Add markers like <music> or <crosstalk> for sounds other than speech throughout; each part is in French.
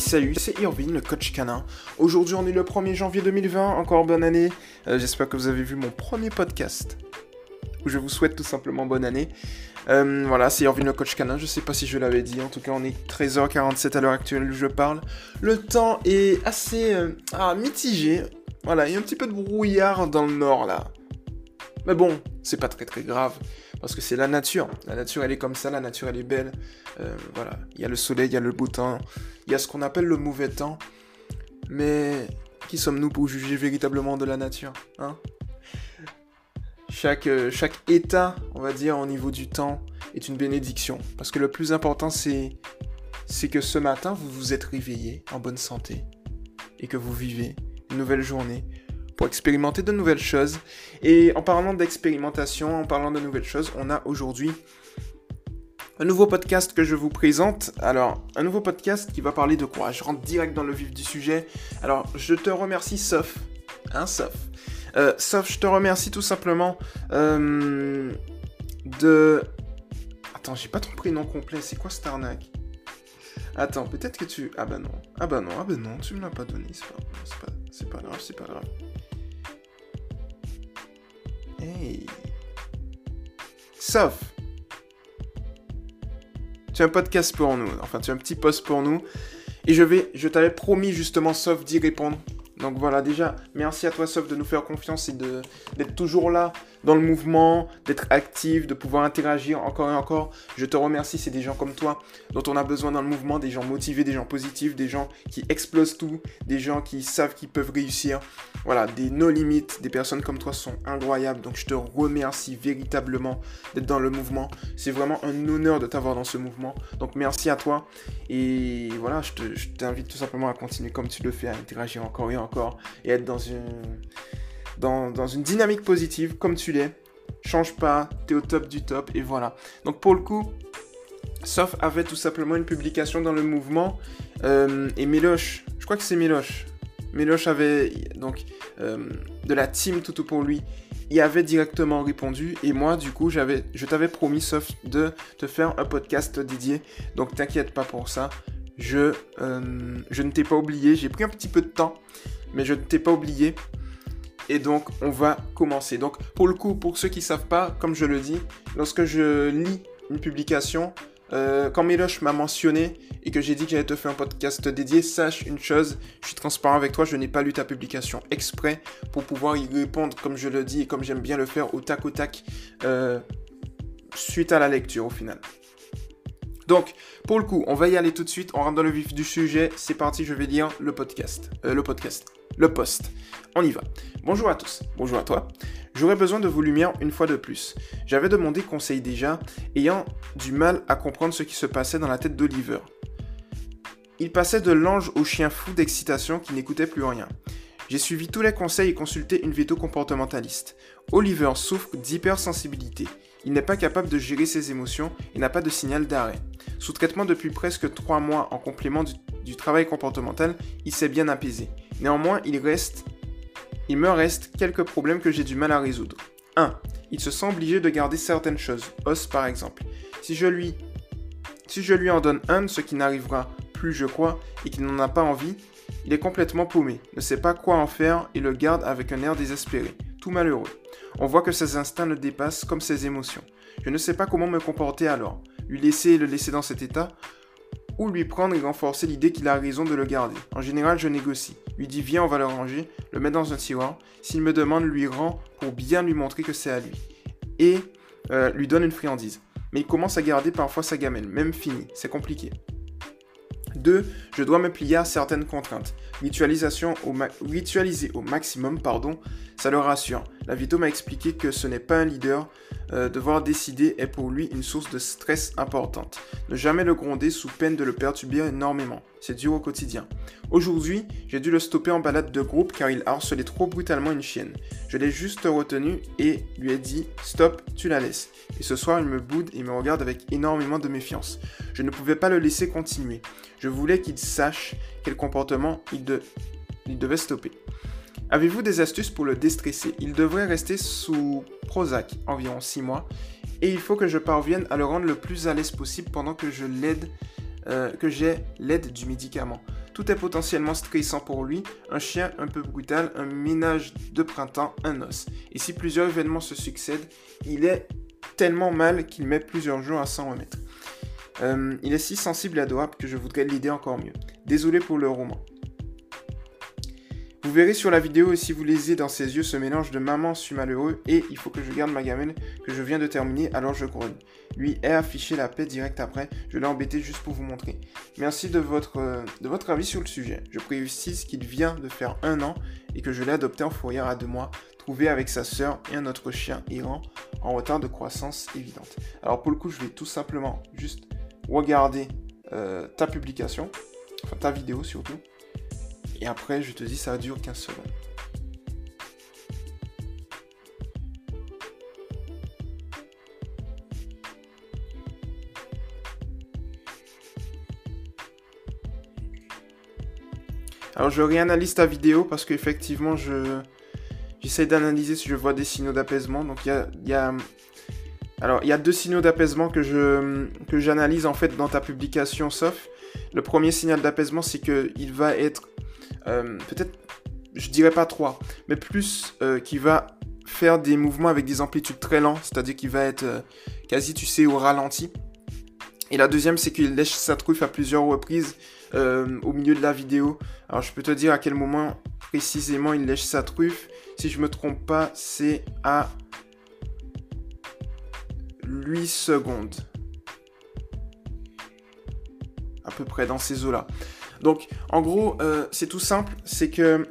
salut, c'est Irvine, le coach canin. Aujourd'hui, on est le 1er janvier 2020, encore bonne année. Euh, j'espère que vous avez vu mon premier podcast, où je vous souhaite tout simplement bonne année. Euh, voilà, c'est Irvine, le coach canin, je sais pas si je l'avais dit, en tout cas on est 13h47 à l'heure actuelle où je parle. Le temps est assez euh, ah, mitigé, voilà, il y a un petit peu de brouillard dans le nord là. Mais bon, c'est pas très très grave. Parce que c'est la nature. La nature, elle est comme ça, la nature, elle est belle. Euh, voilà, il y a le soleil, il y a le beau temps, il y a ce qu'on appelle le mauvais temps. Mais qui sommes-nous pour juger véritablement de la nature hein? Chaque, euh, chaque état, on va dire, au niveau du temps, est une bénédiction. Parce que le plus important, c'est, c'est que ce matin, vous vous êtes réveillé en bonne santé et que vous vivez une nouvelle journée pour expérimenter de nouvelles choses. Et en parlant d'expérimentation, en parlant de nouvelles choses, on a aujourd'hui un nouveau podcast que je vous présente. Alors, un nouveau podcast qui va parler de quoi? Je rentre direct dans le vif du sujet. Alors, je te remercie, Sof. Hein, Sof? Euh, Sof, je te remercie tout simplement euh, de... Attends, j'ai pas ton prénom complet. C'est quoi cette arnaque? Attends, peut-être que tu... Ah bah non. Ah bah non, ah bah non, tu me l'as pas donné. C'est pas, c'est pas grave, c'est pas grave. Hey. Sauf. Tu as un podcast pour nous. Enfin, tu as un petit post pour nous. Et je vais, je t'avais promis justement, sauf d'y répondre. Donc voilà, déjà, merci à toi, Sauf, de nous faire confiance et d'être toujours là dans le mouvement, d'être actif, de pouvoir interagir encore et encore. Je te remercie, c'est des gens comme toi dont on a besoin dans le mouvement, des gens motivés, des gens positifs, des gens qui explosent tout, des gens qui savent qu'ils peuvent réussir. Voilà, des no limites, des personnes comme toi sont incroyables. Donc je te remercie véritablement d'être dans le mouvement. C'est vraiment un honneur de t'avoir dans ce mouvement. Donc merci à toi. Et voilà, je t'invite tout simplement à continuer comme tu le fais, à interagir encore et encore et être dans une dans, une dynamique positive comme tu l'es. Change pas, t'es au top du top et voilà. Donc pour le coup, Sauf avait tout simplement une publication dans le mouvement euh, et Méloche, je crois que c'est Méloche. Méloche avait donc euh, de la team tout pour lui. Il avait directement répondu et moi du coup j'avais, je t'avais promis sauf de te faire un podcast dédié. Donc t'inquiète pas pour ça. Je, euh, je ne t'ai pas oublié. J'ai pris un petit peu de temps, mais je ne t'ai pas oublié. Et donc, on va commencer. Donc, pour le coup, pour ceux qui ne savent pas, comme je le dis, lorsque je lis une publication, euh, quand Miloche m'a mentionné et que j'ai dit que j'allais te faire un podcast dédié, sache une chose, je suis transparent avec toi, je n'ai pas lu ta publication exprès pour pouvoir y répondre comme je le dis et comme j'aime bien le faire au tac au tac euh, suite à la lecture au final. Donc, pour le coup, on va y aller tout de suite, on rentre dans le vif du sujet, c'est parti, je vais lire le podcast. Euh, le podcast le poste. On y va. Bonjour à tous, bonjour à toi. J'aurais besoin de vos lumières une fois de plus. J'avais demandé conseil déjà, ayant du mal à comprendre ce qui se passait dans la tête d'Oliver. Il passait de l'ange au chien fou d'excitation qui n'écoutait plus rien. J'ai suivi tous les conseils et consulté une veto comportementaliste. Oliver souffre d'hypersensibilité. Il n'est pas capable de gérer ses émotions et n'a pas de signal d'arrêt. Sous traitement depuis presque 3 mois en complément du, travail comportemental, il s'est bien apaisé. Néanmoins, il reste, il me reste quelques problèmes que j'ai du mal à résoudre. 1. Il se sent obligé de garder certaines choses, os par exemple. Si je lui, si je lui en donne un, ce qui n'arrivera plus, je crois, et qu'il n'en a pas envie, il est complètement paumé, ne sait pas quoi en faire et le garde avec un air désespéré, tout malheureux. On voit que ses instincts le dépassent comme ses émotions. Je ne sais pas comment me comporter alors. Lui laisser et le laisser dans cet état, ou lui prendre et renforcer l'idée qu'il a raison de le garder. En général, je négocie. Lui dis viens, on va le ranger, le mettre dans un tiroir. S'il me demande, lui rend pour bien lui montrer que c'est à lui. Et euh, lui donne une friandise. Mais il commence à garder parfois sa gamelle, même finie. C'est compliqué. 2. Je dois me plier à certaines contraintes. Ritualisation au ritualiser au maximum, pardon, ça le rassure. La Vito m'a expliqué que ce n'est pas un leader. Euh, devoir décider est pour lui une source de stress importante. Ne jamais le gronder sous peine de le perturber énormément. C'est dur au quotidien. Aujourd'hui, j'ai dû le stopper en balade de groupe car il harcelait trop brutalement une chienne. Je l'ai juste retenu et lui ai dit Stop, tu la laisses. Et ce soir, il me boude et me regarde avec énormément de méfiance. Je ne pouvais pas le laisser continuer. Je voulais qu'il sache quel comportement il, il devait stopper. Avez-vous des astuces pour le déstresser? Il devrait rester sous Prozac environ 6 mois et il faut que je parvienne à le rendre le plus à l'aise possible pendant que je l'aide, euh, que j'ai l'aide du médicament. Tout est potentiellement stressant pour lui. Un chien un peu brutal, un ménage de printemps, un os. Et si plusieurs événements se succèdent, il est tellement mal qu'il met plusieurs jours à s'en remettre. Euh, il est si sensible et adorable que je voudrais l'aider encore mieux. Désolé pour le roman. Vous verrez sur la vidéo et si vous lisez dans ses yeux ce mélange de maman suis malheureux et il faut que je garde ma gamelle que je viens de terminer alors je grogne. Lui est affiché la paix direct après, je l'ai embêté juste pour vous montrer. Merci de votre, avis sur le sujet. Je précise qu'il vient de faire un an et que je l'ai adopté en fourrière à deux mois, trouvé avec sa sœur et un autre chien errant en retard de croissance évidente. Alors pour le coup je vais tout simplement juste regarder euh, ta publication, enfin ta vidéo surtout. Et après, je te dis, ça dure 15 secondes. Alors je réanalyse ta vidéo parce qu'effectivement je j'essaie d'analyser si je vois des signaux d'apaisement. Donc il y a, y a, alors il y a deux signaux d'apaisement que je que j'analyse en fait dans ta publication sauf le premier signal d'apaisement c'est que il va être euh, peut-être, je dirais pas 3, mais plus euh, qui va faire des mouvements avec des amplitudes très lentes, c'est-à-dire qu'il va être euh, quasi, tu sais, au ralenti. Et la deuxième, c'est qu'il lèche sa truffe à plusieurs reprises au milieu de la vidéo. Alors, je peux te dire à quel moment précisément il lèche sa truffe. Si je me trompe pas, c'est à 8 secondes. À peu près dans ces eaux-là. Donc, en gros, euh, c'est tout simple, c'est que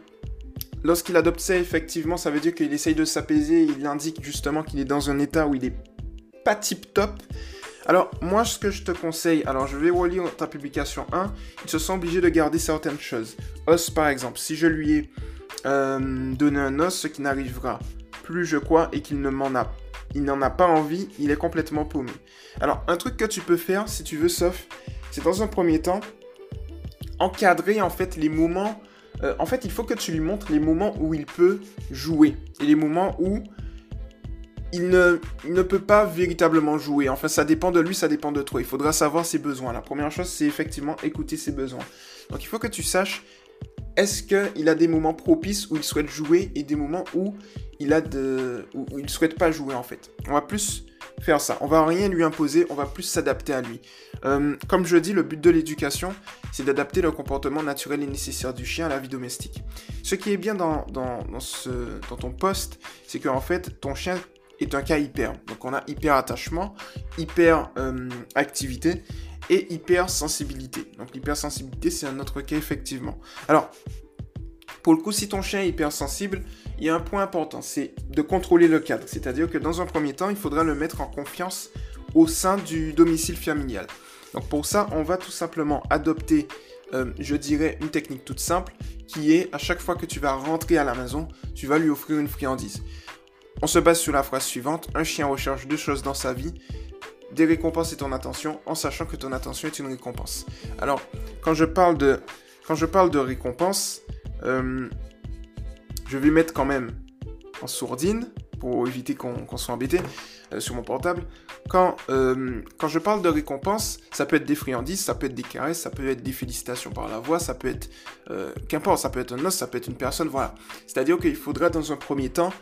lorsqu'il adopte ça, effectivement, ça veut dire qu'il essaye de s'apaiser, il indique justement qu'il est dans un état où il est pas tip top. Alors, moi, ce que je te conseille, alors je vais relire ta publication 1, il se sent obligé de garder certaines choses. Os, par exemple, si je lui ai euh, donné un os, ce qui n'arrivera plus, je crois, et qu'il ne m'en a il n'en a pas envie, il est complètement paumé. Alors, un truc que tu peux faire, si tu veux, sauf, c'est dans un premier temps, encadrer en fait les moments. Euh, en fait, il faut que tu lui montres les moments où il peut jouer et les moments où il ne, ne peut pas véritablement jouer. Enfin, ça dépend de lui, ça dépend de toi. Il faudra savoir ses besoins. La première chose, c'est effectivement écouter ses besoins. Donc, il faut que tu saches est-ce qu'il a des moments propices où il souhaite jouer et des moments où il a de où il souhaite pas jouer en fait? On va plus faire ça. On va rien lui imposer, on va plus s'adapter à lui. Euh, comme je dis, le but de l'éducation, c'est d'adapter le comportement naturel et nécessaire du chien à la vie domestique. Ce qui est bien dans, ton poste, c'est qu'en fait, ton chien est un cas hyper. Donc on a hyper attachement, hyper euh, activité et hyper sensibilité. Donc l'hypersensibilité, c'est un autre cas effectivement. Alors, pour le coup, si ton chien est hypersensible, il y a un point important, c'est de contrôler le cadre. C'est-à-dire que dans un premier temps, il faudra le mettre en confiance au sein du domicile familial. Donc pour ça, on va tout simplement adopter, euh, je dirais, une technique toute simple qui est à chaque fois que tu vas rentrer à la maison, tu vas lui offrir une friandise. On se base sur la phrase suivante, un chien recherche deux choses dans sa vie, des récompenses et ton attention, en sachant que ton attention est une récompense. Alors, quand je parle de, quand je récompense, euh, je vais mettre quand même en sourdine pour éviter qu'on soit embêté euh, sur mon portable. Quand, euh, quand je parle de récompense, ça peut être des friandises, ça peut être des caresses, ça peut être des félicitations par la voix, ça peut être... Qu'importe, ça peut être un os, ça peut être une personne, voilà. C'est-à-dire qu'il faudra dans un premier temps,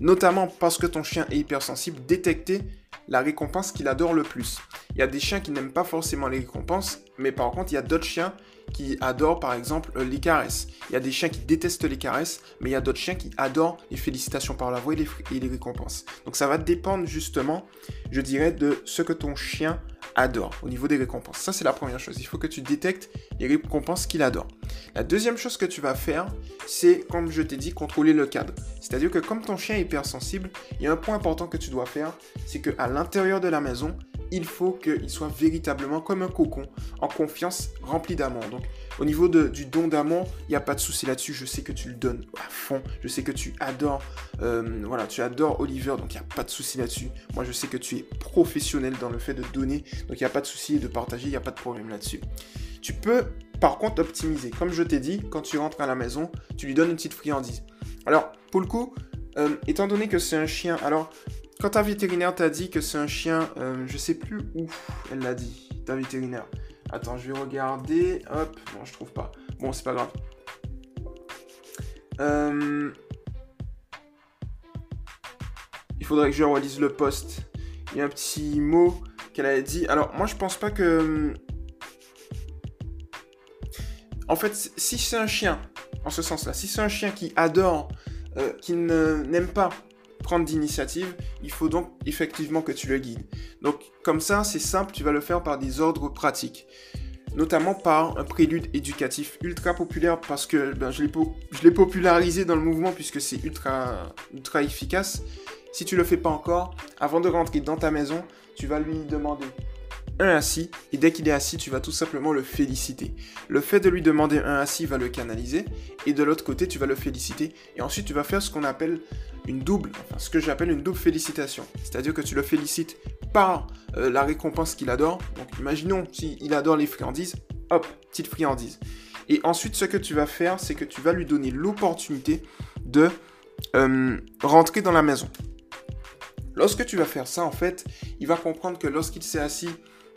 notamment parce que ton chien est hypersensible, détecter la récompense qu'il adore le plus. Il y a des chiens qui n'aiment pas forcément les récompenses, mais par contre, il y a d'autres chiens qui adorent par exemple euh, les caresses. Il y a des chiens qui détestent les caresses, mais il y a d'autres chiens qui adorent les félicitations par la voix et les, et les récompenses. Donc ça va dépendre justement, je dirais, de ce que ton chien adore au niveau des récompenses. Ça, c'est la première chose. Il faut que tu détectes les récompenses qu'il adore. La deuxième chose que tu vas faire, c'est, comme je t'ai dit, contrôler le cadre. C'est-à-dire que comme ton chien est hypersensible, il y a un point important que tu dois faire, c'est qu'à l'intérieur de la maison, il faut qu'il soit véritablement comme un cocon, en confiance, rempli d'amour. Donc, au niveau du don d'amour, il n'y a pas de souci là-dessus. Je sais que tu le donnes à fond. Je sais que tu adores, euh, voilà, tu adores Oliver, donc il n'y a pas de souci là-dessus. Moi, je sais que tu es professionnel dans le fait de donner, donc il n'y a pas de souci de partager, il n'y a pas de problème là-dessus. Tu peux, par contre, optimiser. Comme je t'ai dit, quand tu rentres à la maison, tu lui donnes une petite friandise. Alors, pour le coup, euh, étant donné que c'est un chien, alors quand ta vétérinaire t'a dit que c'est un chien, euh, je sais plus où elle l'a dit, ta vétérinaire. Attends, je vais regarder. Hop, non, je trouve pas. Bon, c'est pas grave. Euh, il faudrait que je relise le post. Il y a un petit mot qu'elle avait dit. Alors, moi, je pense pas que. En fait, si c'est un chien, en ce sens-là, si c'est un chien qui adore, euh, qui n'aime pas prendre d'initiative, il faut donc effectivement que tu le guides. Donc, comme ça, c'est simple, tu vas le faire par des ordres pratiques notamment par un prélude éducatif ultra populaire parce que ben, je l'ai popularisé dans le mouvement puisque c'est ultra, ultra efficace. Si tu le fais pas encore, avant de rentrer dans ta maison, tu vas lui demander un assis et dès qu'il est assis, tu vas tout simplement le féliciter. Le fait de lui demander un assis va le canaliser et de l'autre côté, tu vas le féliciter et ensuite tu vas faire ce qu'on appelle une double, ce que j'appelle une double félicitation. C'est-à-dire que tu le félicites par euh, la récompense qu'il adore. Donc imaginons s'il adore les friandises, hop, petite friandise. Et ensuite, ce que tu vas faire, c'est que tu vas lui donner l'opportunité de euh, rentrer dans la maison. Lorsque tu vas faire ça, en fait, il va comprendre que lorsqu'il s'est assis,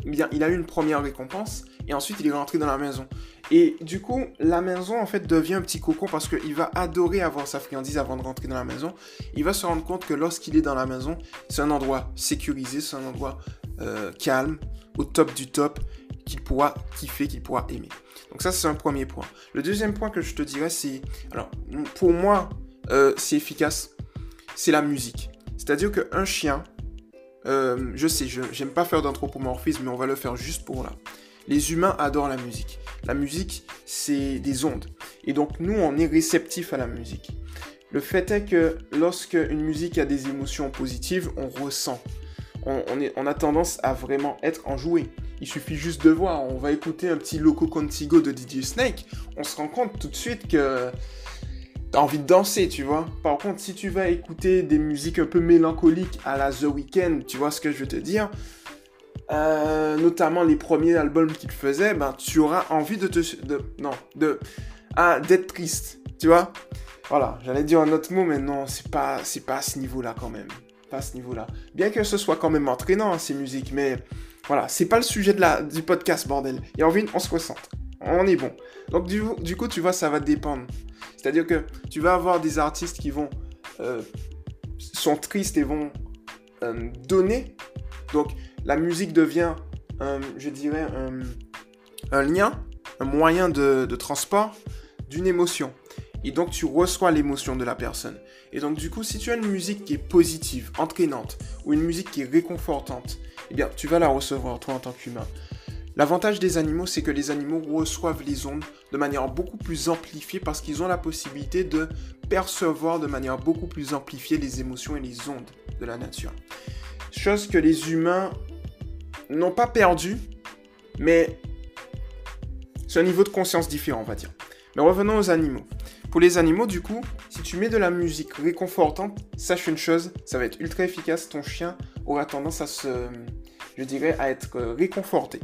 bien, il a eu une première récompense et ensuite il est rentré dans la maison. Et du coup, la maison en fait devient un petit cocon parce qu'il va adorer avoir sa friandise avant de rentrer dans la maison. Il va se rendre compte que lorsqu'il est dans la maison, c'est un endroit sécurisé, c'est un endroit euh, calme, au top du top, qu'il pourra kiffer, qu'il pourra aimer. Donc ça, c'est un premier point. Le deuxième point que je te dirais, c'est... Alors, pour moi, euh, c'est efficace. C'est la musique. C'est-à-dire qu'un chien, euh, je sais, je j'aime pas faire d'anthropomorphisme, mais on va le faire juste pour là. Les humains adorent la musique. La musique, c'est des ondes. Et donc, nous, on est réceptif à la musique. Le fait est que lorsque une musique a des émotions positives, on ressent. On, est, on a tendance à vraiment être enjoué. Il suffit juste de voir. On va écouter un petit Loco Contigo de DJ Snake. On se rend compte tout de suite que t'as envie de danser, tu vois. Par contre, si tu vas écouter des musiques un peu mélancoliques à la The Weeknd, tu vois ce que je veux te dire, euh, notamment les premiers albums qu'il faisait, ben tu auras envie de te, de, non, de, ah, d'être triste, tu vois. Voilà, j'allais dire un autre mot, mais non, c'est pas, c'est pas à ce niveau-là quand même, pas à ce niveau-là. Bien que ce soit quand même entraînant hein, ces musiques, mais voilà, c'est pas le sujet de la, du podcast, bordel. Et envie, on se concentre, on est bon. Donc du, coup, tu vois, ça va dépendre. C'est-à-dire que tu vas avoir des artistes qui vont euh, sont tristes et vont euh, donner. Donc la musique devient, je dirais, un, lien, un moyen de, de transport d'une émotion. Et donc tu reçois l'émotion de la personne. Et donc du coup, si tu as une musique qui est positive, entraînante, ou une musique qui est réconfortante, eh bien tu vas la recevoir toi en tant qu'humain. L'avantage des animaux, c'est que les animaux reçoivent les ondes de manière beaucoup plus amplifiée parce qu'ils ont la possibilité de percevoir de manière beaucoup plus amplifiée les émotions et les ondes de la nature. Chose que les humains n'ont pas perdu, mais c'est un niveau de conscience différent, on va dire. Mais revenons aux animaux. Pour les animaux, du coup, si tu mets de la musique réconfortante, sache une chose, ça va être ultra efficace. Ton chien aura tendance à se, je dirais, à être réconforté.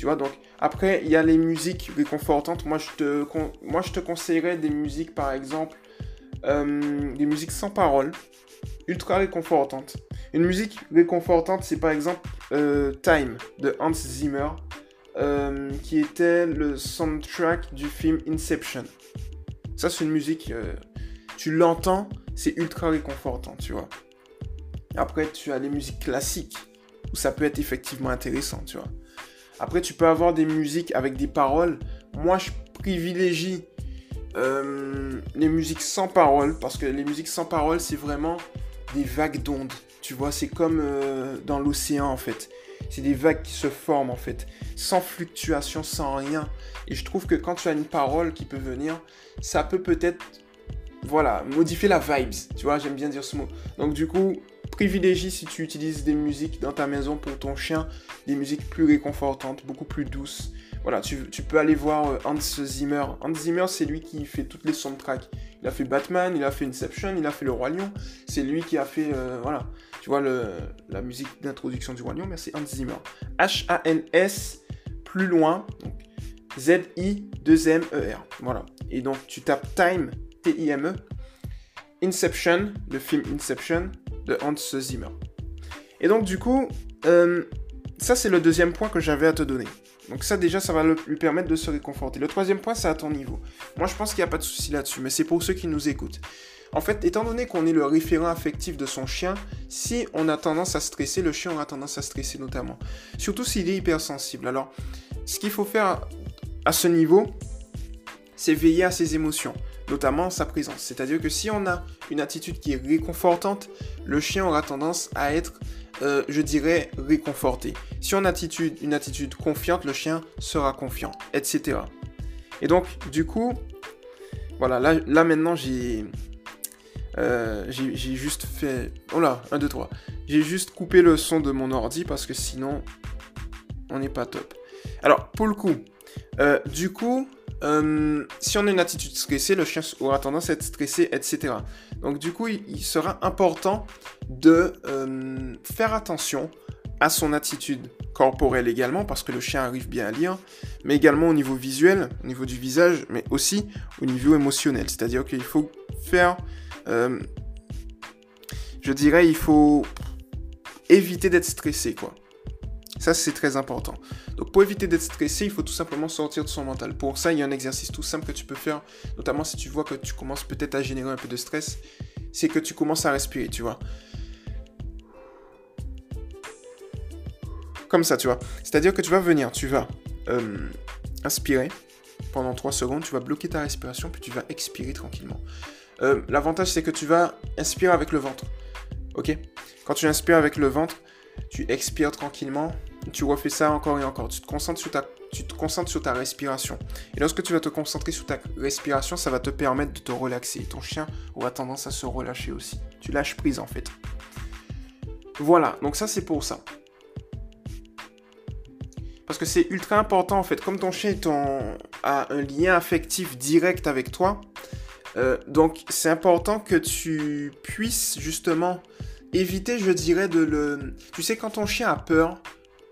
Tu vois, donc après, il y a les musiques réconfortantes. Moi, je te, moi, je te conseillerais des musiques, par exemple, euh, des musiques sans paroles, ultra réconfortantes. Une musique réconfortante, c'est par exemple euh, Time de Hans Zimmer, euh, qui était le soundtrack du film Inception. Ça, c'est une musique, tu l'entends, c'est ultra réconfortant, tu vois. Après, tu as les musiques classiques, où ça peut être effectivement intéressant, tu vois. Après, tu peux avoir des musiques avec des paroles. Moi, je privilégie euh, les musiques sans paroles parce que les musiques sans paroles, c'est vraiment des vagues d'ondes. Tu vois, c'est comme euh, dans l'océan en fait. C'est des vagues qui se forment en fait, sans fluctuation, sans rien. Et je trouve que quand tu as une parole qui peut venir, ça peut peut-être, voilà, modifier la vibes. Tu vois, j'aime bien dire ce mot. Donc du coup, privilégie si tu utilises des musiques dans ta maison pour ton chien, des musiques plus réconfortantes, beaucoup plus douces. Voilà, tu, peux aller voir euh, Hans Zimmer. Hans Zimmer, c'est lui qui fait toutes les soundtracks. Il a fait Batman, il a fait Inception, il a fait Le Roi Lion. C'est lui qui a fait, euh, voilà, tu vois, la musique d'introduction du Roi Lion, merci Hans Zimmer. H-A-N-S, plus loin, Z-I-2-M-E-R. Voilà. Et donc, tu tapes Time, T-I-M-E, Inception, le film Inception, de Hans Zimmer. Et donc du coup, euh, ça, c'est le deuxième point que j'avais à te donner. Donc ça déjà, ça va lui permettre de se réconforter. Le troisième point, c'est à ton niveau. Moi, je pense qu'il n'y a pas de souci là-dessus, mais c'est pour ceux qui nous écoutent. En fait, étant donné qu'on est le référent affectif de son chien, si on a tendance à stresser, le chien aura tendance à stresser notamment. Surtout s'il est hypersensible. Alors, ce qu'il faut faire à ce niveau, c'est veiller à ses émotions, notamment sa présence. C'est-à-dire que si on a une attitude qui est réconfortante, le chien aura tendance à être, euh, je dirais, réconforté. Si on a une attitude confiante, le chien sera confiant, etc. Et donc, du coup, voilà, là, maintenant j'ai... Euh, j'ai juste fait... Oh là, 1, 2, 3. J'ai juste coupé le son de mon ordi parce que sinon, on n'est pas top. Alors, pour le coup, euh, du coup, euh, si on a une attitude stressée, le chien aura tendance à être stressé, etc. Donc du coup, il, sera important de euh, faire attention à son attitude corporelle également, parce que le chien arrive bien à lire, mais également au niveau visuel, au niveau du visage, mais aussi au niveau émotionnel. C'est-à-dire qu'il faut faire, euh, je dirais, il faut éviter d'être stressé, quoi. Ça, c'est très important. Donc, pour éviter d'être stressé, il faut tout simplement sortir de son mental. Pour ça, il y a un exercice tout simple que tu peux faire, notamment si tu vois que tu commences peut-être à générer un peu de stress, c'est que tu commences à respirer, tu vois. Comme ça, tu vois. C'est-à-dire que tu vas venir, tu vas euh, inspirer pendant 3 secondes, tu vas bloquer ta respiration, puis tu vas expirer tranquillement. Euh, l'avantage, c'est que tu vas inspirer avec le ventre. Ok? Quand tu inspires avec le ventre, tu expires tranquillement, tu refais ça encore et encore. Tu te concentres sur ta, tu te concentres sur ta respiration. Et lorsque tu vas te concentrer sur ta respiration, ça va te permettre de te relaxer. Ton chien aura tendance à se relâcher aussi. Tu lâches prise en fait. Voilà, donc ça c'est pour ça. Parce que c'est ultra important en fait. Comme ton chien a un lien affectif direct avec toi, euh, donc c'est important que tu puisses justement éviter, je dirais, de le... Tu sais, quand ton chien a peur,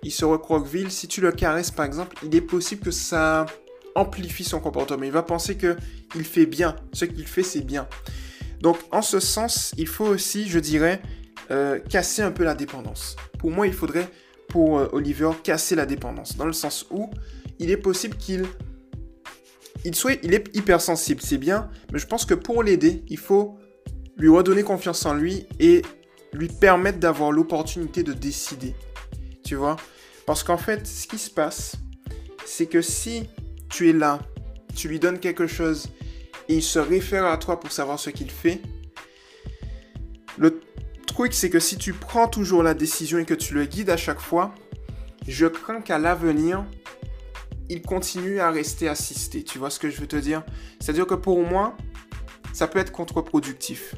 il se recroqueville, si tu le caresses par exemple, il est possible que ça amplifie son comportement. Il va penser que il fait bien. Ce qu'il fait, c'est bien. Donc, en ce sens, il faut aussi, je dirais, euh, casser un peu la dépendance. Pour moi, il faudrait, pour euh, Oliver, casser la dépendance. Dans le sens où il est possible qu'il il soit, il est hypersensible, c'est bien, mais je pense que pour l'aider, il faut lui redonner confiance en lui et lui permettre d'avoir l'opportunité de décider. Tu vois Parce qu'en fait, ce qui se passe, c'est que si tu es là, tu lui donnes quelque chose et il se réfère à toi pour savoir ce qu'il fait, le truc c'est que si tu prends toujours la décision et que tu le guides à chaque fois, je crains qu'à l'avenir, il continue à rester assisté. Tu vois ce que je veux te dire? C'est-à-dire que pour moi, ça peut être contre-productif.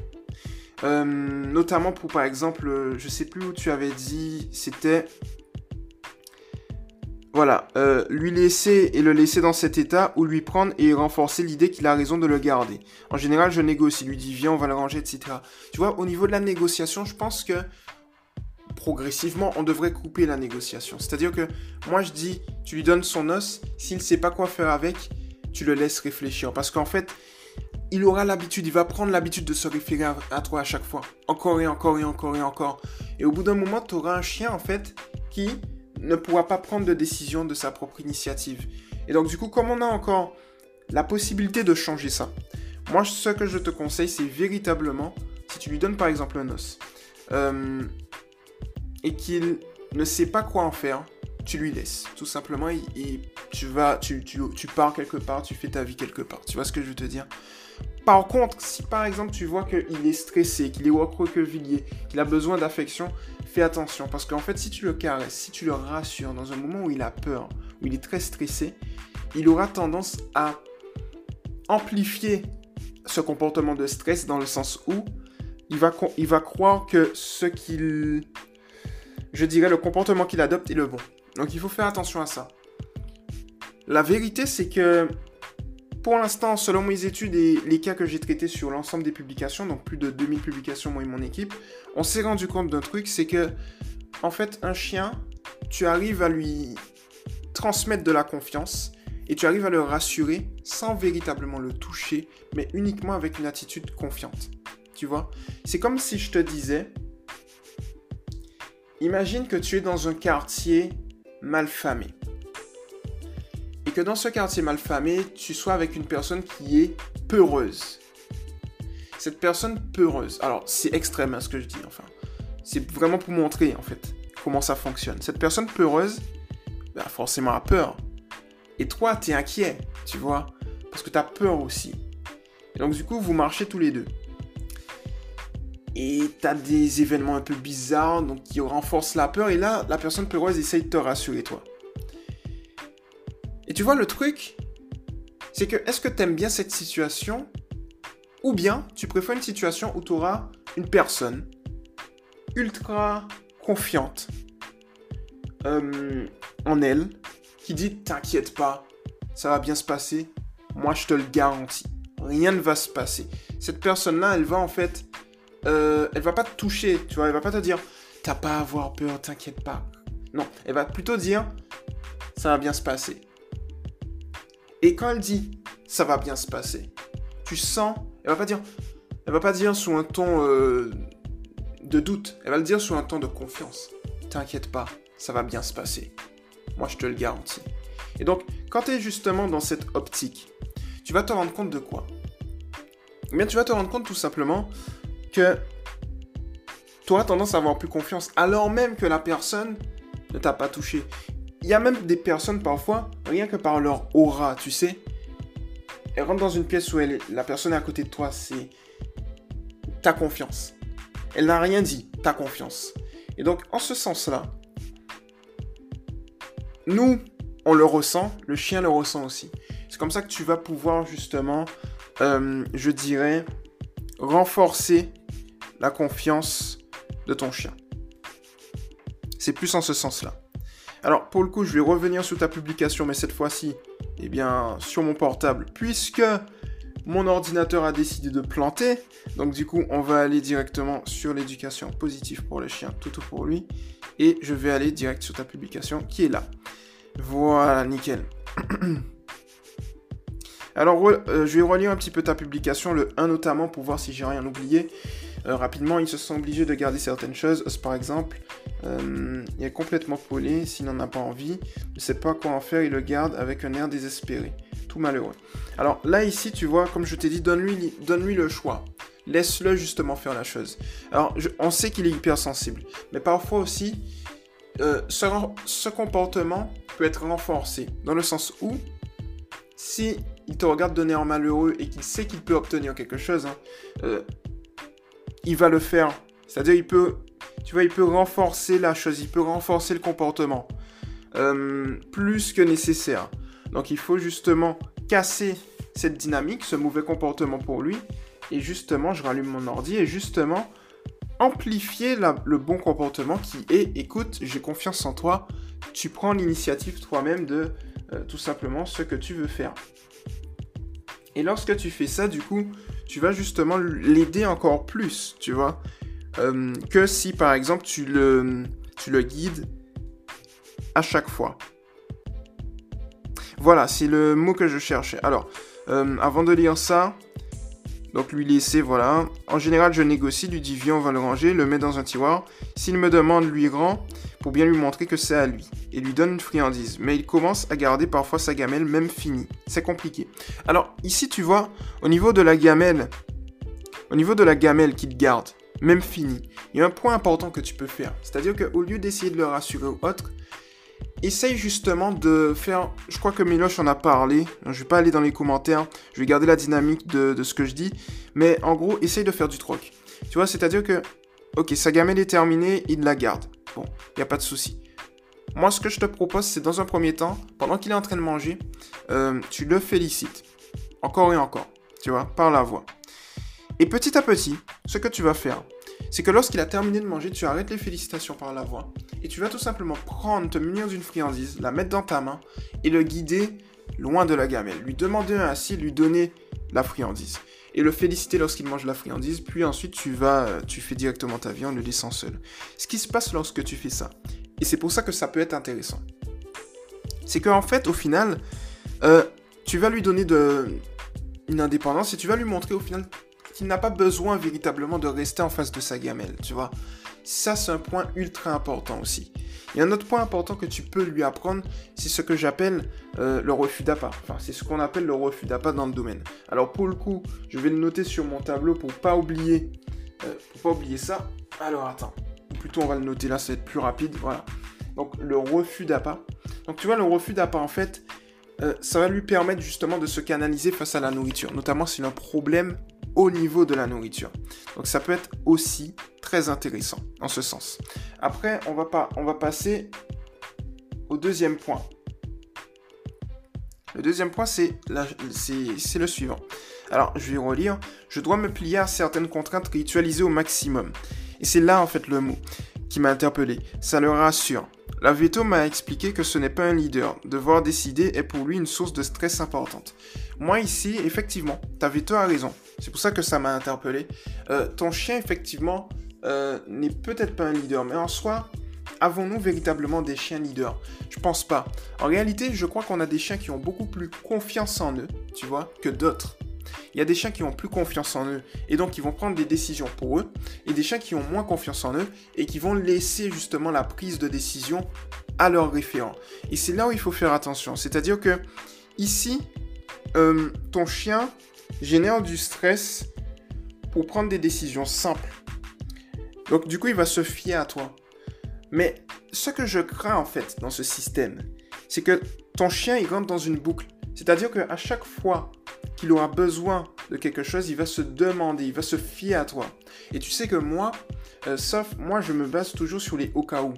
Euh, notamment pour, par exemple, je sais plus où tu avais dit, c'était... Voilà, euh, lui laisser et le laisser dans cet état ou lui prendre et renforcer l'idée qu'il a raison de le garder. En général, je négocie, lui dis viens, on va le ranger, etc. Tu vois, au niveau de la négociation, je pense que progressivement, on devrait couper la négociation. C'est-à-dire que moi, je dis, tu lui donnes son os, s'il ne sait pas quoi faire avec, tu le laisses réfléchir. Parce qu'en fait, il aura l'habitude, il va prendre l'habitude de se référer à, toi à chaque fois. Encore et encore et encore et encore. Et au bout d'un moment, tu auras un chien, en fait, qui ne pourra pas prendre de décision de sa propre initiative. Et donc, du coup, comme on a encore la possibilité de changer ça, moi, ce que je te conseille, c'est véritablement, si tu lui donnes par exemple un os, euh, et qu'il ne sait pas quoi en faire, tu lui laisses. Tout simplement, et, tu vas, tu, pars quelque part, tu fais ta vie quelque part. Tu vois ce que je veux te dire? Par contre, si par exemple tu vois qu'il est stressé, qu'il est recroquevillé, qu'il a besoin d'affection, fais attention. Parce qu'en fait, si tu le caresses, si tu le rassures dans un moment où il a peur, où il est très stressé, il aura tendance à amplifier ce comportement de stress dans le sens où il va, il va croire que ce qu'il... Je dirais le comportement qu'il adopte est le bon. Donc il faut faire attention à ça. La vérité, c'est que pour l'instant, selon mes études et les cas que j'ai traités sur l'ensemble des publications, donc plus de 2000 publications moi et mon équipe, on s'est rendu compte d'un truc, c'est que en fait un chien, tu arrives à lui transmettre de la confiance et tu arrives à le rassurer sans véritablement le toucher, mais uniquement avec une attitude confiante. Tu vois? C'est comme si je te disais, imagine que tu es dans un quartier malfamé. Que dans ce quartier malfamé, tu sois avec une personne qui est peureuse. Cette personne peureuse. Alors, c'est extrême hein, ce que je dis, enfin. C'est vraiment pour montrer, en fait, comment ça fonctionne. Cette personne peureuse, bah, forcément a peur. Et toi, tu es inquiet, tu vois. Parce que tu as peur aussi. Donc, du coup, vous marchez tous les deux. Et tu as des événements un peu bizarres, donc qui renforcent la peur. Et là, la personne peureuse essaye de te rassurer, toi. Et tu vois, le truc, c'est que est-ce que tu aimes bien cette situation Ou bien tu préfères une situation où tu auras une personne ultra confiante euh, en elle qui dit T'inquiète pas, ça va bien se passer, moi je te le garantis. Rien ne va se passer. Cette personne-là, elle va en fait. Euh, elle va pas te toucher, tu vois, elle va pas te dire T'as pas à avoir peur, t'inquiète pas. Non, elle va plutôt dire Ça va bien se passer. Et quand elle dit Ça va bien se passer, tu sens. Elle va pas dire. Elle va pas dire sous un ton euh, de doute. Elle va le dire sous un ton de confiance. T'inquiète pas, ça va bien se passer. Moi, je te le garantis. Et donc, quand tu es justement dans cette optique, tu vas te rendre compte de quoi? Eh bien, tu vas te rendre compte tout simplement que toi, as tendance à avoir plus confiance, alors même que la personne ne t'a pas touché. Il y a même des personnes parfois, rien que par leur aura, tu sais, elles rentrent dans une pièce où elle la personne à côté de toi, c'est ta confiance. Elle n'a rien dit, ta confiance. Et donc, en ce sens-là, nous, on le ressent, le chien le ressent aussi. C'est comme ça que tu vas pouvoir justement, euh, je dirais, renforcer la confiance de ton chien. C'est plus en ce sens-là. Alors, pour le coup, je vais revenir sur ta publication, mais cette fois-ci, eh bien, sur mon portable, puisque mon ordinateur a décidé de planter. Donc, du coup, on va aller directement sur l'éducation positive pour le chien, tout pour lui. Et je vais aller direct sur ta publication qui est là. Voilà, nickel. <clears throat> Alors, euh, je vais relire un petit peu ta publication, le 1 notamment, pour voir si j'ai rien oublié. Euh, rapidement, ils se sont obligés de garder certaines choses. Par exemple, euh, il est complètement polé, s'il n'en a pas envie, ne sait pas quoi en faire, il le garde avec un air désespéré. Tout malheureux. Alors là, ici, tu vois, comme je t'ai dit, donne-lui donne -lui le choix. Laisse-le justement faire la chose. Alors, on sait qu'il est hypersensible, mais parfois aussi, ce comportement peut être renforcé, dans le sens où, si il te regarde donner en malheureux et qu'il sait qu'il peut obtenir quelque chose, hein, euh, il va le faire. C'est-à-dire, il peut, tu vois, il peut renforcer la chose, il peut renforcer le comportement, euh, plus que nécessaire. Donc, il faut justement casser cette dynamique, ce mauvais comportement pour lui, et justement, je rallume mon ordi, et justement, amplifier le bon comportement qui est, écoute, j'ai confiance en toi, tu prends l'initiative toi-même de euh, tout simplement ce que tu veux faire. Et lorsque tu fais ça, du coup, tu vas justement l'aider encore plus, tu vois, euh, que si par exemple tu le, guides à chaque fois. Voilà, c'est le mot que je cherchais. Alors, euh, avant de lire ça, donc lui laisser, voilà. En général, je négocie, lui dis on va le ranger, le met dans un tiroir. S'il me demande, lui rend pour bien lui montrer que c'est à lui. Et lui donne une friandise. Mais il commence à garder parfois sa gamelle, même finie. C'est compliqué. Alors ici, tu vois, au niveau de la gamelle, au niveau de la gamelle qu'il garde, même finie, il y a un point important que tu peux faire. C'est-à-dire qu'au lieu d'essayer de le rassurer ou autre, essaye justement de faire. Je crois que Miloche en a parlé. Je vais pas aller dans les commentaires. Je vais garder la dynamique de, ce que je dis. Mais en gros, essaye de faire du troc. Tu vois, c'est-à-dire que. Ok, sa gamelle est terminée, il la garde. Bon, il n'y a pas de souci. Moi, ce que je te propose, c'est dans un premier temps, pendant qu'il est en train de manger, euh, tu le félicites. Encore et encore. Tu vois, par la voix. Et petit à petit, ce que tu vas faire, c'est que lorsqu'il a terminé de manger, tu arrêtes les félicitations par la voix et tu vas tout simplement prendre, te munir d'une friandise, la mettre dans ta main et le guider loin de la gamelle. Lui demander ainsi, lui donner la friandise et le féliciter lorsqu'il mange la friandise, puis ensuite tu vas, euh, tu fais directement ta vie en le laissant seul. Ce qui se passe lorsque tu fais ça, et c'est pour ça que ça peut être intéressant, c'est qu'en fait, au final, euh, tu vas lui donner une indépendance et tu vas lui montrer au final qu'il n'a pas besoin véritablement de rester en face de sa gamelle, tu vois. Ça, c'est un point ultra important aussi. A un autre point important que tu peux lui apprendre, c'est ce que j'appelle euh, le refus d'appât. Enfin, c'est ce qu'on appelle le refus d'appât dans le domaine. Alors pour le coup, je vais le noter sur mon tableau pour pas oublier, euh, pas oublier ça. Alors attends, plutôt on va le noter là, ça va être plus rapide. Voilà. Donc le refus d'appât. Donc tu vois, le refus d'appât en fait, euh, ça va lui permettre justement de se canaliser face à la nourriture, notamment s'il a un problème au niveau de la nourriture. Donc ça peut être aussi très intéressant en ce sens. Après, on va, pas, on va passer au deuxième point. Le deuxième point, c'est le suivant. Alors, je vais relire. Je dois me plier à certaines contraintes ritualisées au maximum. Et c'est là, en fait, le mot qui m'a interpellé. Ça le rassure. La veto m'a expliqué que ce n'est pas un leader. Devoir décider est pour lui une source de stress importante. Moi ici, effectivement, ta veto a raison. C'est pour ça que ça m'a interpellé. Euh, ton chien, effectivement, euh, n'est peut-être pas un leader, mais en soi, avons-nous véritablement des chiens leaders? Je pense pas. En réalité, je crois qu'on a des chiens qui ont beaucoup plus confiance en eux, tu vois, que d'autres. Il y a des chiens qui ont plus confiance en eux et donc qui vont prendre des décisions pour eux, et des chiens qui ont moins confiance en eux et qui vont laisser justement la prise de décision à leurs référents. Et c'est là où il faut faire attention. C'est-à-dire que ici, euh, ton chien génère du stress pour prendre des décisions simples. Donc du coup, il va se fier à toi. Mais ce que je crains en fait dans ce système, c'est que ton chien, il rentre dans une boucle. C'est-à-dire qu'à chaque fois qu'il aura besoin de quelque chose, il va se demander, il va se fier à toi. Et tu sais que moi, euh, sauf moi, je me base toujours sur les au cas où.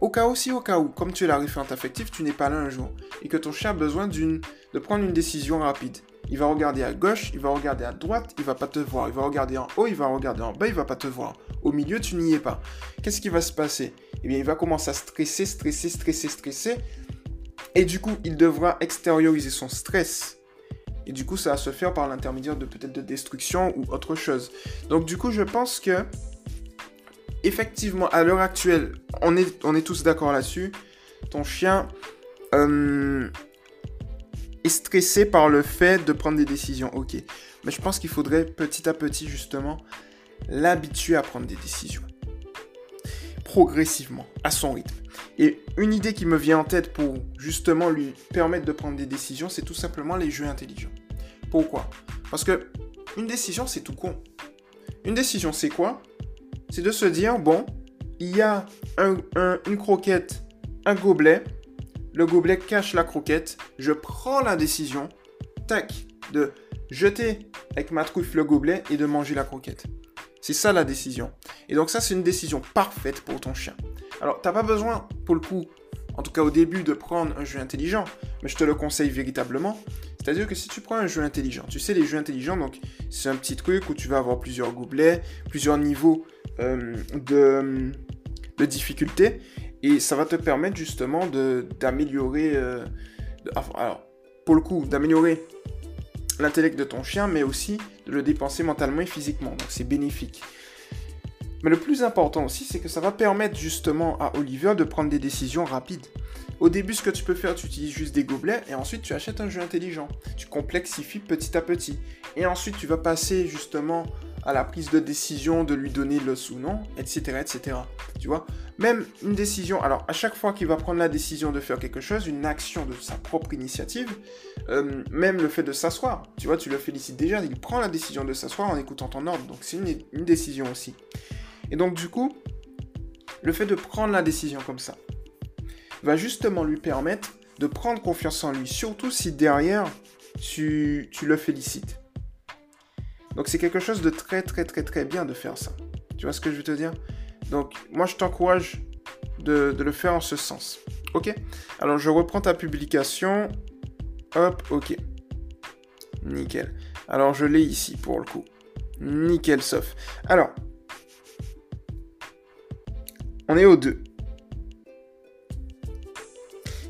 Au cas où, si au cas où, comme tu es la référente affective, tu n'es pas là un jour, et que ton chien a besoin de prendre une décision rapide. Il va regarder à gauche, il va regarder à droite, il va pas te voir. Il va regarder en haut, il va regarder en bas, il va pas te voir. Au milieu, tu n'y es pas. Qu'est-ce qui va se passer? Eh bien, il va commencer à stresser, stresser, stresser, stresser. Et du coup, il devra extérioriser son stress et du coup, ça va se faire par l'intermédiaire de peut-être de destruction ou autre chose. Donc du coup, je pense que effectivement, à l'heure actuelle, on est, tous d'accord là-dessus. Ton chien euh, est stressé par le fait de prendre des décisions. Ok. Mais je pense qu'il faudrait petit à petit, justement, l'habituer à prendre des décisions. Progressivement, à son rythme. Et une idée qui me vient en tête pour justement lui permettre de prendre des décisions, c'est tout simplement les jeux intelligents. Pourquoi? Parce que une décision, c'est tout con. Une décision, c'est quoi? C'est de se dire, bon, il y a une croquette, un gobelet, le gobelet cache la croquette, je prends la décision, tac, de jeter avec ma truffe le gobelet et de manger la croquette. C'est ça la décision. Et donc ça, c'est une décision parfaite pour ton chien. Alors, t'as pas besoin, pour le coup, en tout cas au début, de prendre un jeu intelligent, mais je te le conseille véritablement. C'est-à-dire que si tu prends un jeu intelligent, tu sais, les jeux intelligents, donc c'est un petit truc où tu vas avoir plusieurs gobelets, plusieurs niveaux euh, de, de, difficulté, et ça va te permettre justement d'améliorer, euh, alors pour le coup, d'améliorer l'intellect de ton chien, mais aussi de le dépenser mentalement et physiquement. Donc c'est bénéfique. Mais le plus important aussi, c'est que ça va permettre justement à Oliver de prendre des décisions rapides. Au début, ce que tu peux faire, tu utilises juste des gobelets et ensuite tu achètes un jeu intelligent. Tu complexifies petit à petit. Et ensuite, tu vas passer justement à la prise de décision de lui donner le ou non, etc., etc. Tu vois? Même une décision, alors à chaque fois qu'il va prendre la décision de faire quelque chose, une action de sa propre initiative, euh, même le fait de s'asseoir, tu vois, tu le félicites déjà, il prend la décision de s'asseoir en écoutant ton ordre, donc c'est une décision aussi. Et donc du coup, le fait de prendre la décision comme ça va justement lui permettre de prendre confiance en lui, surtout si derrière tu, tu le félicites. Donc c'est quelque chose de très très très très bien de faire ça. Tu vois ce que je veux te dire? Donc moi je t'encourage de, le faire en ce sens. Ok? Alors je reprends ta publication. Hop, ok. Nickel. Alors je l'ai ici pour le coup. Nickel sauf. Alors, on est au 2.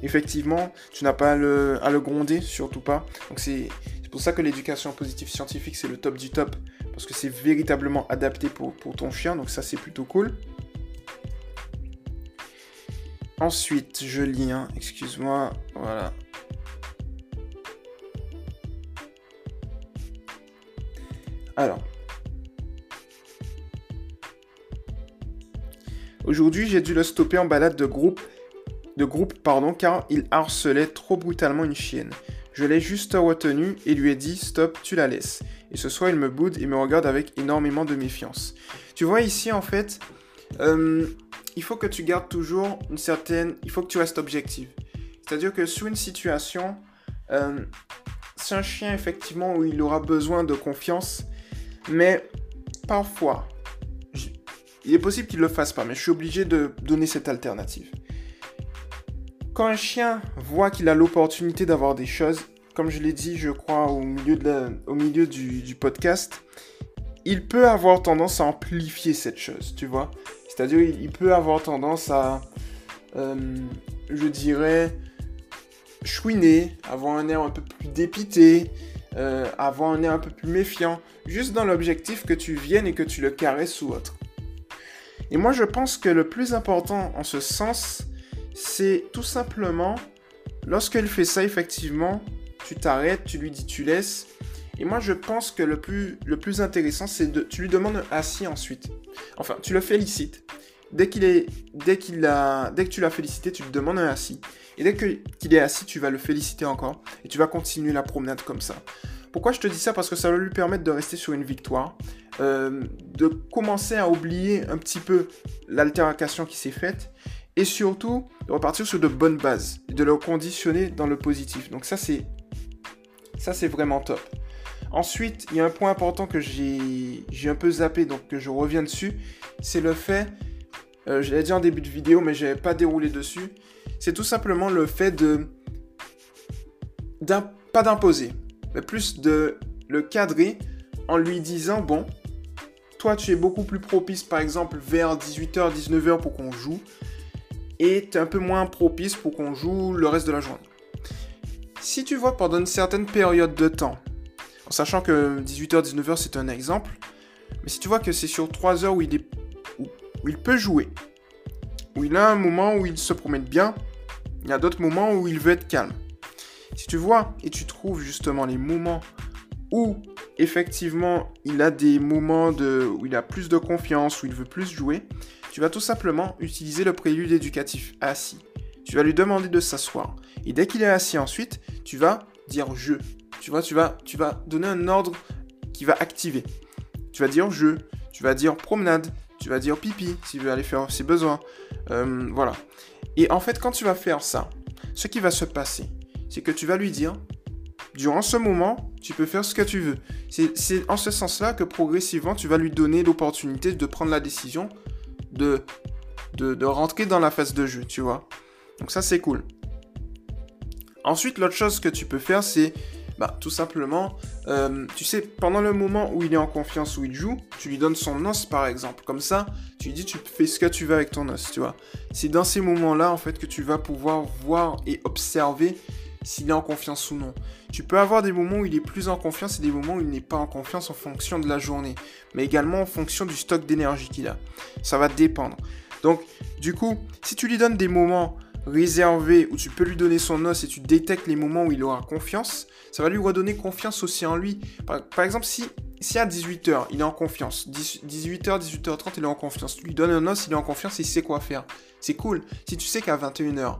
Effectivement, tu n'as pas à le, gronder, surtout pas. Donc c'est pour ça que l'éducation positive scientifique, c'est le top du top. Parce que c'est véritablement adapté pour, ton chien. Donc ça, c'est plutôt cool. Ensuite, je lis, hein, excuse-moi. Voilà. Alors. Aujourd'hui, j'ai dû le stopper en balade de groupe, de groupe pardon, car il harcelait trop brutalement une chienne. Je l'ai juste retenu et lui ai dit stop, tu la laisses. Et ce soir, il me boude et me regarde avec énormément de méfiance. Tu vois ici, en fait, euh, il faut que tu gardes toujours une certaine... Il faut que tu restes objectif. C'est-à-dire que sous une situation, euh, c'est un chien effectivement où il aura besoin de confiance, mais parfois, il est possible qu'il ne le fasse pas, mais je suis obligé de donner cette alternative. Quand un chien voit qu'il a l'opportunité d'avoir des choses, comme je l'ai dit, je crois, au milieu, au milieu du, podcast, il peut avoir tendance à amplifier cette chose, tu vois. C'est-à-dire, il, peut avoir tendance à, euh, je dirais, chouiner, avoir un air un peu plus dépité, euh, avoir un air un peu plus méfiant, juste dans l'objectif que tu viennes et que tu le caresses ou autre. Et moi, je pense que le plus important en ce sens, c'est tout simplement, lorsqu'elle fait ça, effectivement, tu t'arrêtes, tu lui dis tu laisses. Et moi, je pense que le plus, le plus intéressant, c'est de, tu lui demandes assis ensuite. Enfin, tu le félicites. Dès qu'il est, dès qu'il a, dès que tu l'as félicité, tu lui demandes un assis. Et dès qu'il est assis, tu vas le féliciter encore. Et tu vas continuer la promenade comme ça. Pourquoi je te dis ça? Parce que ça va lui permettre de rester sur une victoire. Euh, de commencer à oublier un petit peu l'altération qui s'est faite et surtout de repartir sur de bonnes bases et de le conditionner dans le positif. Donc ça c'est ça c'est vraiment top. Ensuite, il y a un point important que j'ai un peu zappé, donc que je reviens dessus, c'est le fait, euh, je l'ai dit en début de vidéo, mais je n'avais pas déroulé dessus, c'est tout simplement le fait de, pas d'imposer, mais plus de le cadrer en lui disant, bon, toi tu es beaucoup plus propice par exemple vers 18h, 19h pour qu'on joue, et tu es un peu moins propice pour qu'on joue le reste de la journée. Si tu vois pendant une certaine période de temps, en sachant que 18h, 19h c'est un exemple, mais si tu vois que c'est sur 3 heures où il, est, peut jouer, où il a un moment où il se promène bien, il y a d'autres moments où il veut être calme. Si tu vois et tu trouves justement les moments où effectivement il a des moments où il a plus de confiance, où il veut plus jouer, tu vas tout simplement utiliser le prélude éducatif assis. Tu vas lui demander de s'asseoir. Et dès qu'il est assis ensuite, tu vas dire je. Tu vois, tu vas, tu vas donner un ordre qui va activer. Tu vas dire je, tu vas dire promenade, tu vas dire pipi s'il veut aller faire ses besoins. Euh, voilà. Et en fait, quand tu vas faire ça, ce qui va se passer, c'est que tu vas lui dire, durant ce moment, tu peux faire ce que tu veux. C'est en ce sens-là que progressivement, tu vas lui donner l'opportunité de prendre la décision de, de, rentrer dans la phase de jeu, tu vois. Donc ça, c'est cool. Ensuite, l'autre chose que tu peux faire, c'est bah, tout simplement, euh, tu sais, pendant le moment où il est en confiance, où il joue, tu lui donnes son os par exemple. Comme ça, tu lui dis, tu fais ce que tu veux avec ton os, tu vois. C'est dans ces moments-là, en fait, que tu vas pouvoir voir et observer s'il est en confiance ou non. Tu peux avoir des moments où il est plus en confiance et des moments où il n'est pas en confiance en fonction de la journée, mais également en fonction du stock d'énergie qu'il a. Ça va dépendre. Donc, du coup, si tu lui donnes des moments réservés où tu peux lui donner son os et tu détectes les moments où il aura confiance, ça va lui redonner confiance aussi en lui. Par, exemple, si, si à 18h, il est en confiance, 18h, 18h30, il est en confiance, tu lui donnes un os, il est en confiance, il sait quoi faire. C'est cool. Si tu sais qu'à 21h,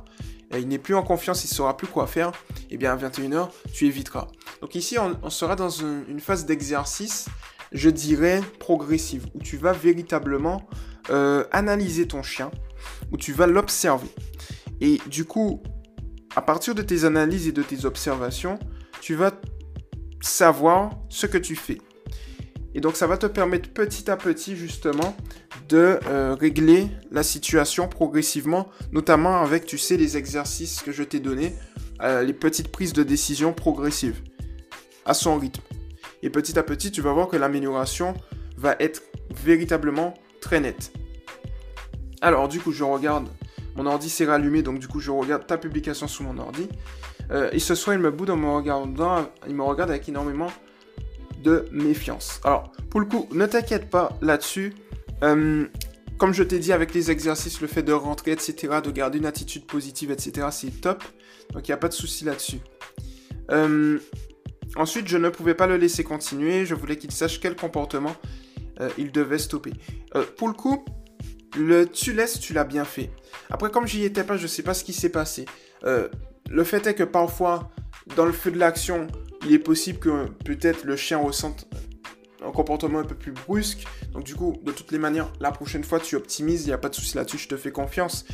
il n'est plus en confiance, il ne saura plus quoi faire, et eh bien à 21h, tu éviteras. Donc ici, on, sera dans une, phase d'exercice, je dirais progressive, où tu vas véritablement euh, analyser ton chien, où tu vas l'observer. Et du coup, à partir de tes analyses et de tes observations, tu vas savoir ce que tu fais. Et donc ça va te permettre petit à petit justement de euh, régler la situation progressivement, notamment avec, tu sais, les exercices que je t'ai donnés, euh, les petites prises de décision progressives, à son rythme. Et petit à petit, tu vas voir que l'amélioration va être véritablement très nette. Alors, du coup, je regarde, mon ordi s'est rallumé, donc du coup, je regarde ta publication sous mon ordi. Euh, et ce soir, il me boude en me regardant, il me regarde avec énormément de méfiance. Alors, pour le coup, ne t'inquiète pas là-dessus. Euh, comme je t'ai dit avec les exercices, le fait de rentrer, etc., de garder une attitude positive, etc., c'est top. Donc il n'y a pas de souci là-dessus. Euh, ensuite, je ne pouvais pas le laisser continuer. Je voulais qu'il sache quel comportement euh, il devait stopper. pour le coup, le tu laisses, tu l'as bien fait. Après, comme j'y étais pas, je sais pas ce qui s'est passé. Le fait est que parfois, dans le feu de l'action, il est possible que peut-être le chien ressente un comportement un peu plus brusque. Donc du coup, de toutes les manières, la prochaine fois, tu optimises, il n'y a pas de souci là-dessus, je te fais confiance.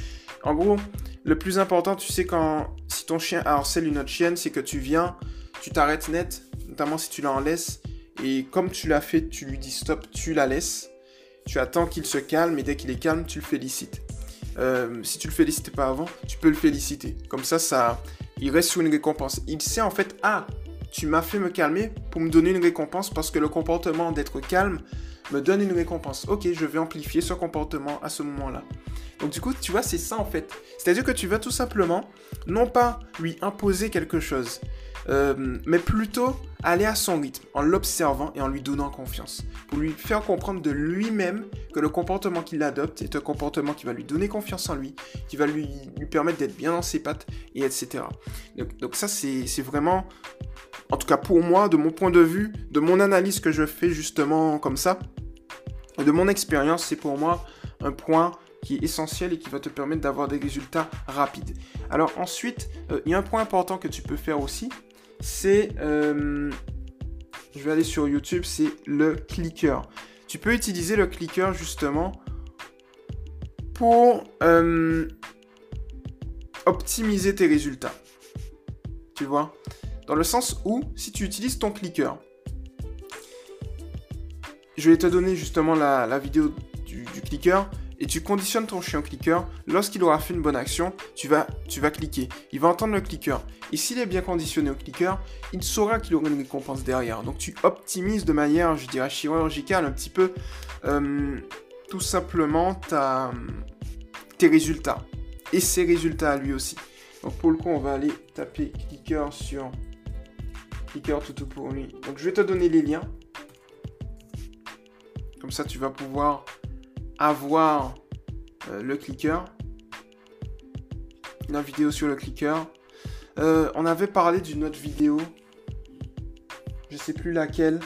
En gros, le plus important, tu sais, quand si ton chien harcèle une autre chienne, c'est que tu viens, tu t'arrêtes net, notamment si tu l'en laisses, et comme tu l'as fait, tu lui dis stop, tu la laisses. Tu attends qu'il se calme, et dès qu'il est calme, tu le félicites. Euh, si tu le félicites pas avant, tu peux le féliciter. Comme ça, ça, il reste sous une récompense. Il sait en fait, ah, tu m'as fait me calmer pour me donner une récompense parce que le comportement d'être calme me donne une récompense. Ok, je vais amplifier ce comportement à ce moment-là. Donc du coup, tu vois, c'est ça en fait. C'est-à-dire que tu vas tout simplement, non pas lui imposer quelque chose, euh, mais plutôt aller à son rythme, en l'observant et en lui donnant confiance. Pour lui faire comprendre de lui-même que le comportement qu'il adopte est un comportement qui va lui donner confiance en lui, qui va lui, lui permettre d'être bien dans ses pattes, et etc. Donc, donc ça, c'est vraiment, en tout cas pour moi, de mon point de vue, de mon analyse que je fais justement comme ça, de mon expérience, c'est pour moi un point qui est essentiel et qui va te permettre d'avoir des résultats rapides. Alors ensuite, euh, il y a un point important que tu peux faire aussi, c'est, euh, je vais aller sur YouTube, c'est le clicker. Tu peux utiliser le clicker justement pour euh, optimiser tes résultats. Tu vois? Dans le sens où, si tu utilises ton clicker, je vais te donner justement la, vidéo du, clicker et tu conditionnes ton chien clicker. Lorsqu'il aura fait une bonne action, tu vas, tu vas cliquer. Il va entendre le clicker. Et s'il est bien conditionné au clicker, il saura qu'il aura une récompense derrière. Donc tu optimises de manière, je dirais, chirurgicale un petit peu euh, tout simplement ta, tes résultats. Et ses résultats à lui aussi. Donc pour le coup, on va aller taper clicker sur clicker tout pour lui. Donc je vais te donner les liens. Comme ça, tu vas pouvoir avoir euh, le clicker. Une vidéo sur le clicker. Euh, on avait parlé d'une autre vidéo. Je sais plus laquelle.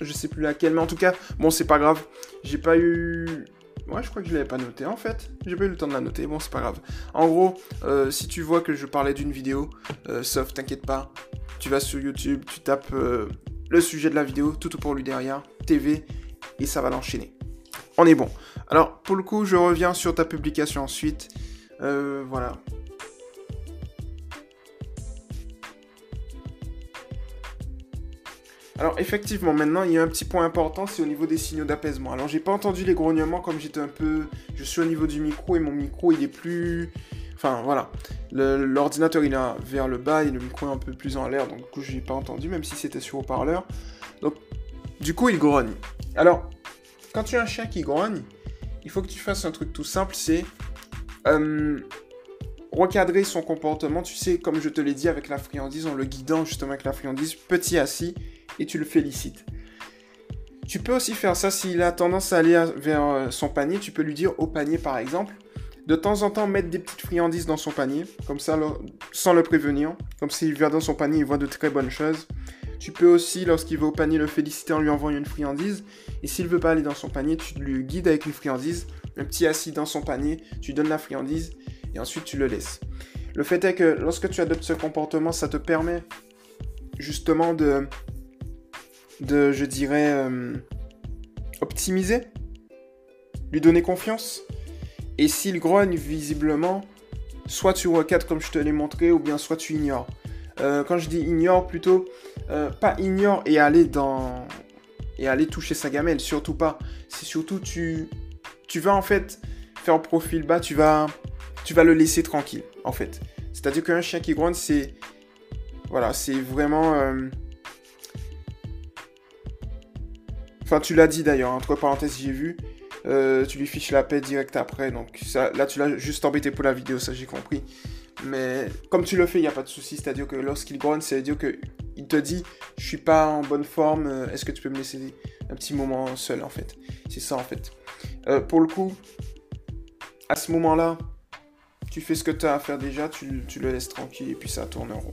Je sais plus laquelle, mais en tout cas, bon, c'est pas grave. J'ai pas eu. Ouais, je crois que je l'avais pas noté en fait. J'ai pas eu le temps de la noter. Bon, c'est pas grave. En gros, euh, si tu vois que je parlais d'une vidéo, sauf t'inquiète pas, tu vas sur YouTube, tu tapes le sujet de la vidéo, tout pour lui derrière, TV, et ça va l'enchaîner. On est bon. Alors, pour le coup, je reviens sur ta publication ensuite. Euh, voilà. Alors effectivement, maintenant il y a un petit point important, c'est au niveau des signaux d'apaisement. Alors j'ai pas entendu les grognements comme j'étais un peu, je suis au niveau du micro et mon micro il est plus, Enfin, voilà. L'ordinateur, il est vers le bas et le micro est un peu plus en l'air, donc du coup, je n'ai pas entendu, même si c'était sur haut-parleur. Donc, du coup, il grogne. Alors, quand tu as un chien qui grogne, il faut que tu fasses un truc tout simple, c'est euh, recadrer son comportement. Tu sais, comme je te l'ai dit avec la friandise, en le guidant justement avec la friandise, petit assis, et tu le félicites. Tu peux aussi faire ça s'il a tendance à aller vers euh, son panier. Tu peux lui dire au panier, par exemple, de temps en temps, mettre des petites friandises dans son panier, comme ça, sans le prévenir. Comme s'il vient dans son panier, il voit de très bonnes choses. Tu peux aussi, lorsqu'il va au panier, le féliciter en lui envoyant une friandise. Et s'il veut pas aller dans son panier, tu lui guides avec une friandise. Un petit assis dans son panier, tu donnes la friandise et ensuite tu le laisses. Le fait est que lorsque tu adoptes ce comportement, ça te permet justement de, de je dirais, euh, optimiser, lui donner confiance, et s'il grogne visiblement, soit tu recadres comme je te l'ai montré, ou bien soit tu ignores. Euh, quand je dis ignore, plutôt euh, pas ignore et aller dans et aller toucher sa gamelle, surtout pas. C'est surtout tu tu vas en fait faire profil bas, tu vas tu vas le laisser tranquille en fait. C'est-à-dire qu'un chien qui grogne, c'est voilà, c'est vraiment Enfin, tu l'as dit d'ailleurs, entre parenthèses, j'ai vu. Euh, tu lui fiches la paix direct après. Donc là, tu l'as juste embêté pour la vidéo, ça j'ai compris. Mais comme tu le fais, il n'y a pas de souci. C'est-à-dire que lorsqu'il grogne, c'est-à-dire qu'il te dit Je suis pas en bonne forme, euh, est-ce que tu peux me laisser un petit moment seul en fait? C'est ça en fait. Euh, pour le coup, à ce moment-là, tu fais ce que tu as à faire déjà, tu, le laisses tranquille et puis ça tourne en rond.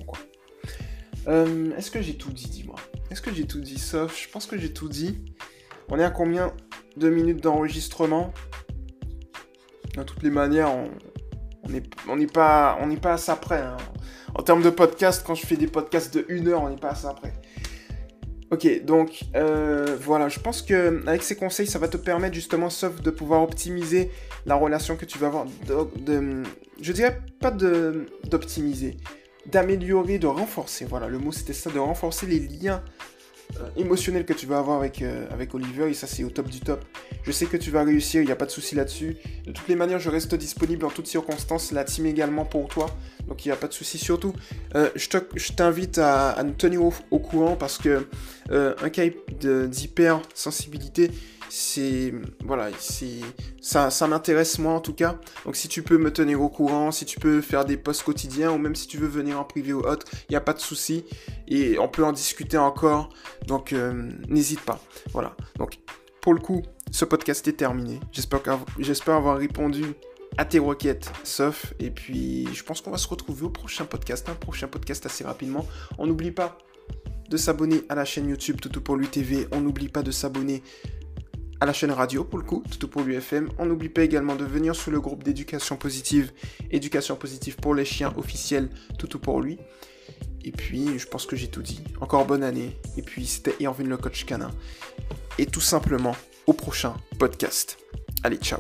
Est-ce que j'ai tout dit, dis-moi? Est-ce que j'ai tout dit Sauf, je pense que j'ai tout dit. On est à combien deux minutes d'enregistrement? De toutes les manières, on n'est pas, on pas à ça près. Hein. En termes de podcast, quand je fais des podcasts de une heure, on n'est pas à ça près. Ok, donc euh, voilà, je pense que avec ces conseils, ça va te permettre justement, sauf de pouvoir optimiser la relation que tu vas avoir. Je dirais pas d'optimiser, d'améliorer, de renforcer. Voilà, le mot c'était ça, de renforcer les liens émotionnel que tu vas avoir avec, euh, avec Oliver et ça c'est au top du top. Je sais que tu vas réussir, il n'y a pas de souci là-dessus. De toutes les manières, je reste disponible en toutes circonstances, la team également pour toi, donc il n'y a pas de souci. Surtout, euh, je t'invite à, nous tenir au, courant parce que un cas d'hyper sensibilité, c'est voilà, c'est ça, ça m'intéresse moi en tout cas. Donc si tu peux me tenir au courant, si tu peux faire des posts quotidiens ou même si tu veux venir en privé ou autre, il n'y a pas de souci et on peut en discuter encore. Donc euh, n'hésite pas. Voilà. Donc pour le coup, ce podcast est terminé. J'espère avoir répondu à tes requêtes, sauf. Et puis, je pense qu'on va se retrouver au prochain podcast, un prochain podcast assez rapidement. On n'oublie pas de s'abonner à la chaîne YouTube Toutou pour lui TV. On n'oublie pas de s'abonner à la chaîne radio pour le coup, tout pour l'UFM. On n'oublie pas également de venir sur le groupe d'éducation positive, éducation positive pour les chiens officiels, tout pour lui. Et puis, je pense que j'ai tout dit. Encore bonne année. Et puis, c'était Irvin le coach canin. Et tout simplement, au prochain podcast. Allez, ciao